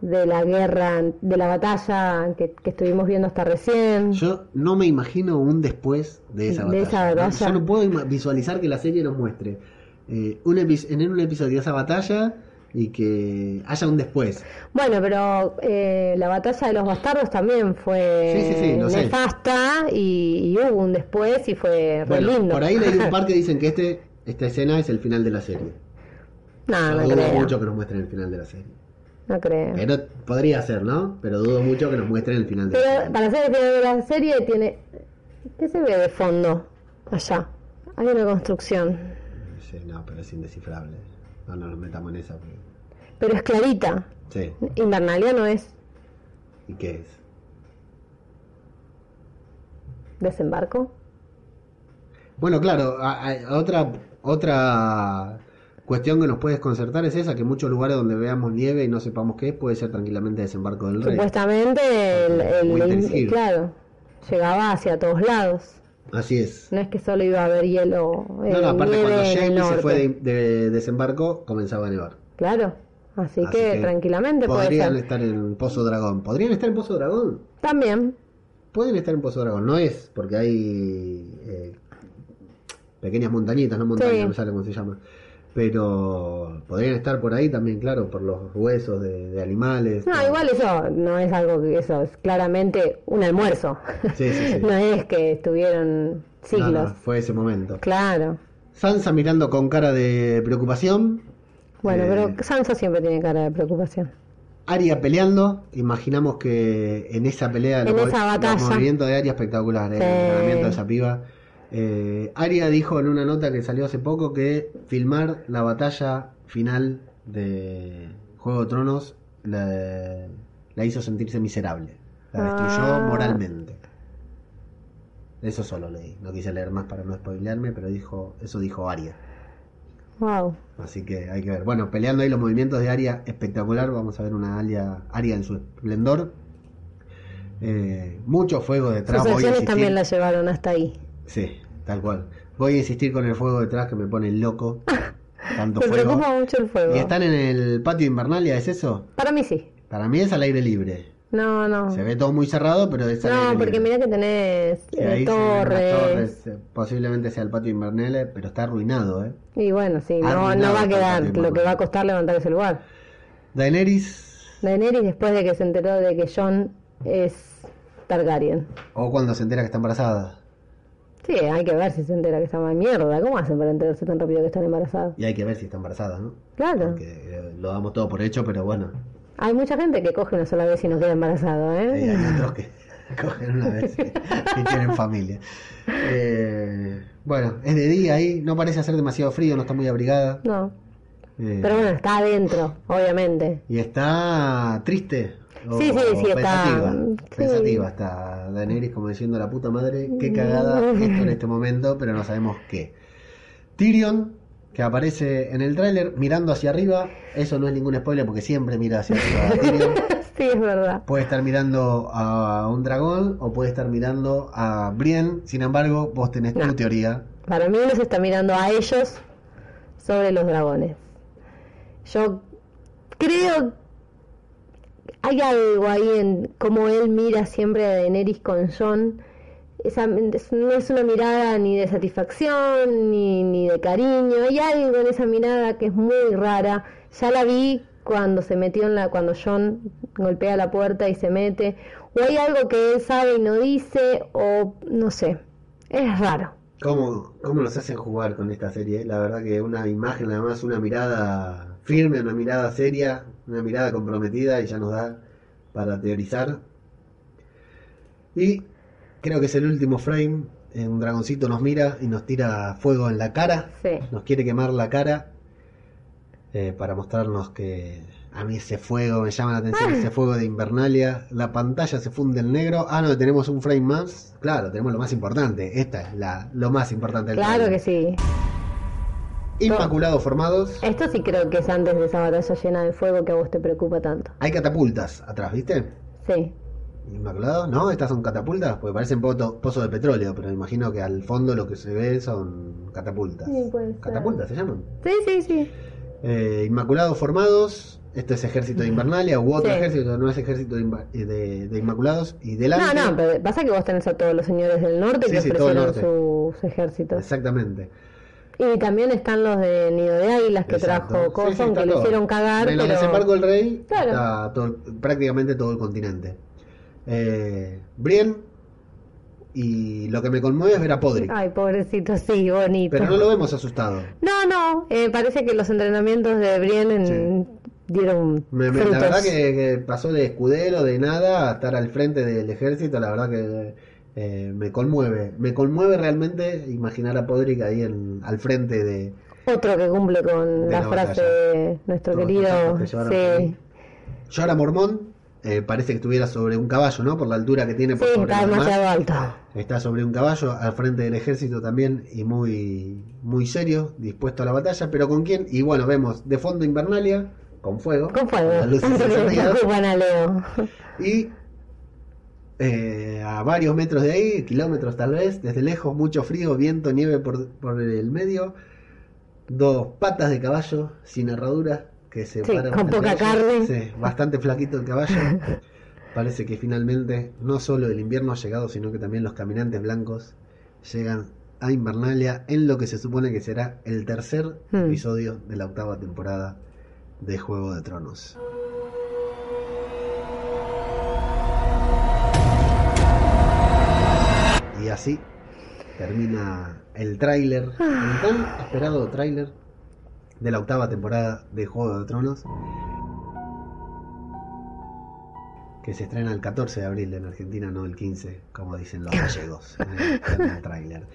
de la guerra, de la batalla que, que estuvimos viendo hasta recién. Yo no me imagino un después de esa De batalla. esa ¿no? batalla. Yo no puedo visualizar que la serie nos muestre eh, un en un episodio de esa batalla y que haya un después. Bueno, pero eh, la batalla de los bastardos también fue Sí, sí, sí, lo sé. nefasta y, y hubo un después y fue re Bueno, lindo. por ahí leí un par que dicen que este esta escena es el final de la serie. no, no creo. mucho que nos muestren el final de la serie. No creo. Pero podría ser, ¿no? Pero dudo mucho que nos muestren el final de la Pero serie. para hacer el final de la serie tiene... ¿Qué se ve de fondo? Allá. Hay una construcción. Sí, no, pero es indescifrable. No, no nos metamos en esa. porque- Pero es clarita. Sí, Invernalia no es ¿y qué es? desembarco. Bueno, claro, a- a- otra otra cuestión que nos puede desconcertar es esa, que muchos lugares donde veamos nieve y no sepamos qué es, puede ser tranquilamente desembarco del rey. Supuestamente el, el- claro, llegaba hacia todos lados. Así es. No es que solo iba a haber hielo. eh, No, no, aparte cuando Jamie se fue de, de desembarco, comenzaba a nevar. Claro. Así, Así que, que tranquilamente puede Podrían ser. estar en Pozo Dragón. ¿Podrían estar en Pozo Dragón? También. Pueden estar en Pozo Dragón. No es, porque hay eh, pequeñas montañitas, no montañas, Sí. no me sale cómo se llama. Pero podrían estar por ahí también, claro, por los huesos de, de animales. No, igual eso no es algo que eso es claramente un almuerzo. Sí, sí, sí. no es que estuvieron siglos. No, no, fue ese momento. Claro. Sansa mirando con cara de preocupación. Bueno, Eh, pero Sansa siempre tiene cara de preocupación. Aria peleando, imaginamos que en esa pelea, En los, esa batalla. los movimientos de Aria espectacular, el entrenamiento de esa piba. Eh, Aria dijo en una nota que salió hace poco que filmar la batalla final de Juego de Tronos la, la hizo sentirse miserable, la destruyó Ah. moralmente. Eso solo leí, no quise leer más para no spoilearme, pero dijo, eso dijo Aria. Wow. Así que hay que ver. Bueno, peleando ahí los movimientos de Aria espectacular. Vamos a ver una Aria, Aria en su esplendor. Eh, mucho fuego detrás. Sus acciones también la llevaron hasta ahí. Sí, tal cual. Voy a insistir con el fuego detrás que me pone loco. Tanto Me fuego. preocupa mucho el fuego. Y están en el patio Invernalia, ¿es eso? Para mí sí. Para mí es al aire libre. No, no. Se ve todo muy cerrado, pero es al No, aire porque libre. mira que tenés Sí, eh, ahí se ven unas torres. torres, eh, Posiblemente sea el patio Invernale, pero está arruinado, ¿eh? Y bueno, sí, no, Arruinado no va a está el quedar lo que va a costar levantar ese lugar. Daenerys, Daenerys después de que se enteró de que Jon es Targaryen. o cuando se entera que está embarazada. Sí, hay que ver si se entera que está mal mierda. ¿Cómo hacen para enterarse tan rápido que están embarazados? Y hay que ver si está embarazada, ¿no? Claro. Porque eh, lo damos todo por hecho, pero bueno. Hay mucha gente que coge una sola vez y no queda embarazado, eh, ¿eh? hay otros que cogen una vez y, y tienen familia. Eh, bueno, es de día ahí, no parece hacer demasiado frío, no está muy abrigada. No. Eh, Pero bueno, está adentro, obviamente. Y está triste. o- Sí, sí, sí, o está- pensativa. sí. Pensativa está Daenerys como diciendo la puta madre, qué cagada esto en este momento, pero no sabemos qué. Tyrion, que aparece en el tráiler mirando hacia arriba, eso no es ningún spoiler porque siempre mira hacia arriba Tyrion. sí, es verdad. Puede estar mirando a un dragón o puede estar mirando a Brienne, sin embargo, vos tenés tu teoría. Para mí los está mirando a ellos sobre los dragones. Yo creo hay algo ahí en cómo él mira siempre a Daenerys con Jon. Esa, es- no es una mirada ni de satisfacción ni, ni de cariño. Hay algo en esa mirada que es muy rara. Ya la vi cuando se metió en la, cuando Jon golpea la puerta y se mete. O hay algo que él sabe y no dice, o no sé. Es raro. ¿Cómo, ¿Cómo nos hacen jugar con esta serie? La verdad que una imagen, además, una mirada firme, una mirada seria, una mirada comprometida y ya nos da para teorizar. Y creo que es el último frame. Un dragoncito nos mira y nos tira fuego en la cara. Sí. Nos quiere quemar la cara eh, para mostrarnos que a mí ese fuego me llama la atención, ese fuego de Invernalia. La pantalla se funde en negro. Ah, no, tenemos un frame más. Claro, tenemos lo más importante. Esta es la, lo más importante del Claro que trailer. Inmaculados formados. Esto sí creo que es antes de esa batalla llena de fuego que a vos te preocupa tanto. Hay catapultas atrás, ¿viste? Sí. Inmaculados, ¿no? Estas son catapultas, porque parecen pozos de petróleo, pero imagino que al fondo lo que se ve son catapultas. Sí, puede ser. ¿Catapultas se llaman? Sí, sí, sí. Eh, Inmaculados formados. Esto es ejército de Invernalia u otro Sí. ejército, no es ejército de, eh, de- de Inmaculados. Y delante. No, no, pero pasa que vos tenés a todos los señores del norte Sí, que sí, ofrecieron sus ejércitos. Exactamente. Y también están los de Nido de Águilas que Exacto. trajo Sí, sí, Coulson, que lo hicieron cagar, En el pero... desembarco del rey Claro. está todo- prácticamente todo el continente. Eh, Brienne. Y lo que me conmueve es ver a Podrick. Ay, pobrecito, sí, bonito. Pero no lo vemos asustado. No, no, eh, parece que los entrenamientos de Brienne en- dieron Me- me- la verdad que, que pasó de escudero, de nada, a estar al frente del ejército, la verdad que eh, me conmueve. Me conmueve realmente imaginar a Podrick ahí en, al frente de... Otro que cumple con la, la frase de nuestro Todos querido... que Sí, ahí. Jorah Mormont eh, parece que estuviera sobre un caballo, ¿no? Por la altura que tiene sí, por sobre está demasiado alto. Está sobre un caballo al frente del ejército también y muy, muy serio, dispuesto a la batalla. ¿Pero con quién? Y bueno, vemos de fondo Invernalia, con fuego. Con fuego. las luces encendidas. a Leo. Y eh, a varios metros de ahí, kilómetros tal vez, desde lejos, mucho frío, viento, nieve por, por el medio, dos patas de caballo sin herradura que se Sí, paran con poca carne. Sí, bastante flaquito el caballo. Parece que finalmente no solo el invierno ha llegado, sino que también los caminantes blancos llegan a Invernalia en lo que se supone que será el tercer Hmm. episodio de la octava temporada de Juego de Tronos. Y así termina el tráiler, el tan esperado tráiler de la octava temporada de Juego de Tronos, que se estrena el 14 de abril en Argentina, no el 15, como dicen los gallegos en el, en el tráiler.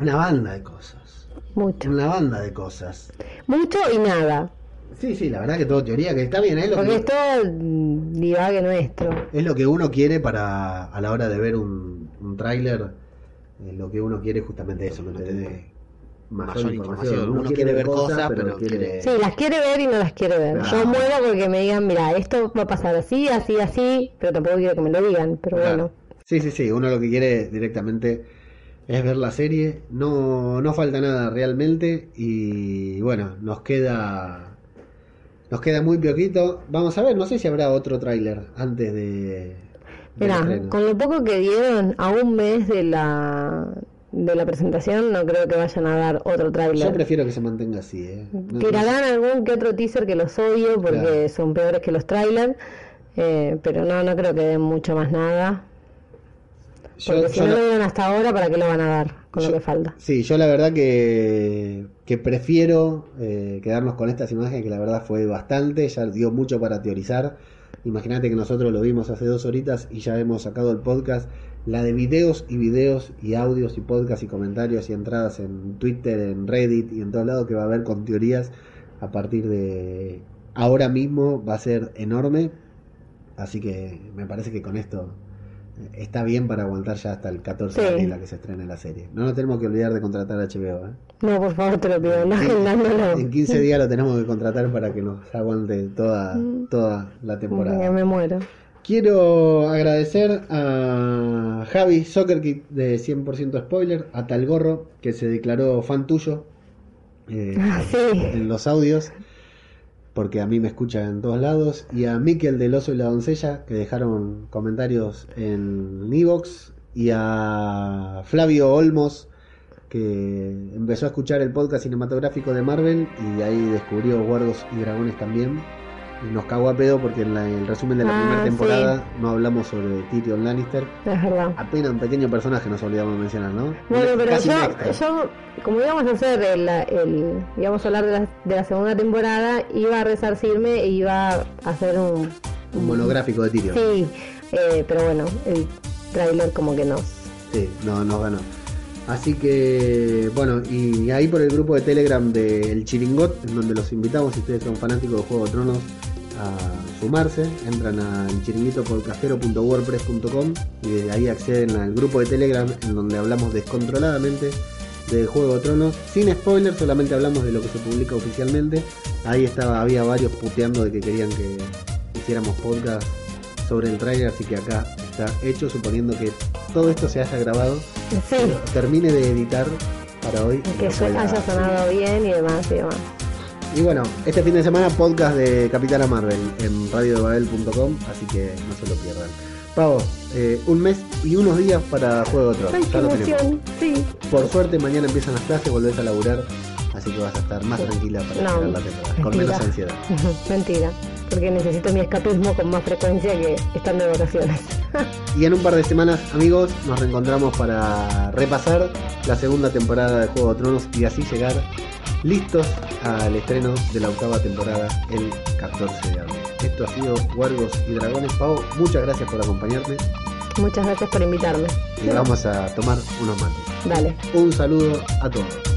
Una banda de cosas, Mucho. una banda de cosas. Mucho y nada. Sí, sí, la verdad que todo teoría, que está bien, es lo Porque que, es todo mm, divague nuestro. es lo que uno quiere para a la hora de ver un, un tráiler, eh, lo que uno quiere es justamente eso, que te dé mayor, Mayor información. información. Uno quiere ver cosas, pero quiere- Sí, las quiere ver y no las quiere ver. Claro. Yo muero porque me digan, mira, esto va a pasar así, así, así, pero tampoco quiero que me lo digan, pero Claro. bueno. Sí, sí, sí, uno lo que quiere directamente es ver la serie, no, no falta nada realmente y bueno, nos queda Nos queda muy poquito. Vamos a ver, no sé si habrá otro tráiler antes de. Mira, con lo poco que dieron a un mes de la de la presentación, no creo que vayan a dar otro Yo tráiler. prefiero que se mantenga así, ¿eh? No- Tirarán algún que otro teaser que los odio porque Claro. son peores que los trailers, eh, pero no, no creo que den mucho más nada. Yo- Porque si yo no lo dieron hasta ahora, ¿para qué lo van a dar con Yo- lo que falta? Sí, yo la verdad que, que prefiero eh, quedarnos con estas imágenes, que la verdad fue bastante, ya dio mucho para teorizar. Imagínate que nosotros lo vimos hace dos horitas y ya hemos sacado el podcast, la de videos y videos y audios y podcasts y comentarios y entradas en Twitter, en Reddit y en todos lados que va a haber con teorías a partir de ahora mismo va a ser enorme. Así que me parece que con esto está bien para aguantar ya hasta el 14 de Sí. abril a que se estrene la serie. No nos tenemos que olvidar de contratar a HBO. ¿eh? No, por favor, te lo pido, no Sí. agendándolo. En 15 días lo tenemos que contratar para que nos aguante toda, toda la Ya temporada. me muero. Quiero agradecer a Javi Soccer Kid de 100% Spoiler, a Talgorro, que se declaró fan tuyo eh, Ah, sí. en los audios, porque a mí me escucha en todos lados, y a Miquel del Oso y la Doncella, que dejaron comentarios en Evox, y a Flavio Olmos, que empezó a escuchar el podcast cinematográfico de Marvel y ahí descubrió Guardos y Dragones también. Nos cagó a pedo porque en la- el resumen de la Ah, primera sí. temporada no hablamos sobre Tyrion Lannister. Es verdad. Apenas un pequeño personaje nos olvidamos de mencionar, ¿no? Bueno, pero Casi yo, yo, como íbamos a hacer el, el íbamos a hablar de la, de la segunda temporada, iba a resarcirme e iba a hacer un... Un monográfico de Tyrion. Sí, eh, pero bueno, el tráiler como que no. Sí, no, nos ganó. Así que, bueno, y ahí por el grupo de Telegram del Chiringot, en donde los invitamos, si ustedes son fanáticos de Juego de Tronos, a sumarse. Entran a chiringuitopodcastero.wordpress.com y desde ahí acceden al grupo de Telegram, en donde hablamos descontroladamente de Juego de Tronos, sin spoilers, solamente hablamos de lo que se publica oficialmente. Ahí estaba, había varios puteando de que querían que hiciéramos podcast sobre el trailer, así que acá está hecho, suponiendo que todo esto se haya grabado, Sí, termine de editar para hoy. y que haya sonado bien y demás y demás. Y bueno, este fin de semana podcast de Capitana Marvel en radiodebabel.com, así que no se lo pierdan. Pavo, eh, un mes y unos días para Juego de Tronos, ya lo tenemos. sí. Por suerte mañana empiezan las clases, volvés a laburar, así que vas a estar más tranquila para No, esperar la temporada, con menos ansiedad. Mentira, porque necesito mi escapismo con más frecuencia que estando de vacaciones. Y en un par de semanas, amigos, nos reencontramos para repasar la segunda temporada de Juego de Tronos y así llegar listos al estreno de la octava temporada el 14 de abril. Esto ha sido Huargos y Dragones. Pau, muchas gracias por acompañarme Muchas gracias por invitarme. y vamos a tomar unos mates. Dale. Un saludo a todos.